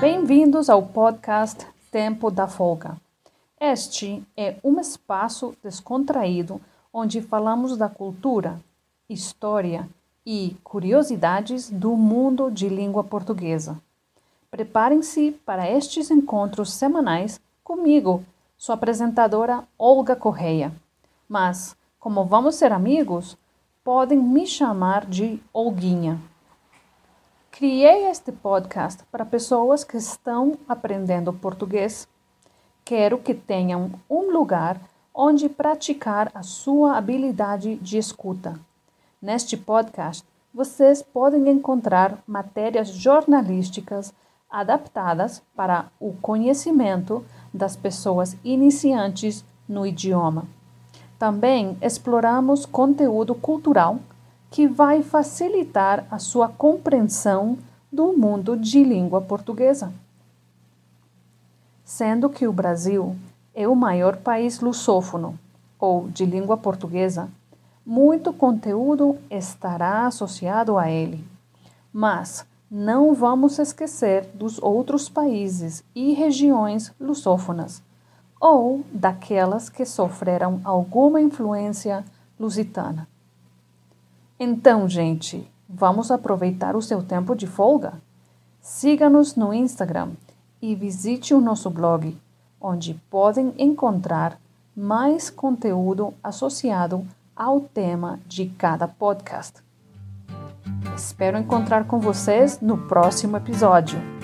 Bem-vindos ao podcast Tempo da Folga. Este é um espaço descontraído onde falamos da cultura, história e curiosidades do mundo de língua portuguesa. Preparem-se para estes encontros semanais comigo, sua apresentadora Olga Correia. Mas, como vamos ser amigos, podem me chamar de Olguinha. Criei este podcast para pessoas que estão aprendendo português. Quero que tenham um lugar onde praticar a sua habilidade de escuta. Neste podcast, vocês podem encontrar matérias jornalísticas adaptadas para o conhecimento das pessoas iniciantes no idioma. Também exploramos conteúdo cultural que vai facilitar a sua compreensão do mundo de língua portuguesa. Sendo que o Brasil é o maior país lusófono ou de língua portuguesa, muito conteúdo estará associado a ele. Mas não vamos esquecer dos outros países e regiões lusófonas ou daquelas que sofreram alguma influência lusitana. Então, gente, vamos aproveitar o seu tempo de folga? Siga-nos no Instagram e visite o nosso blog, onde podem encontrar mais conteúdo associado ao tema de cada podcast. Espero encontrar com vocês no próximo episódio.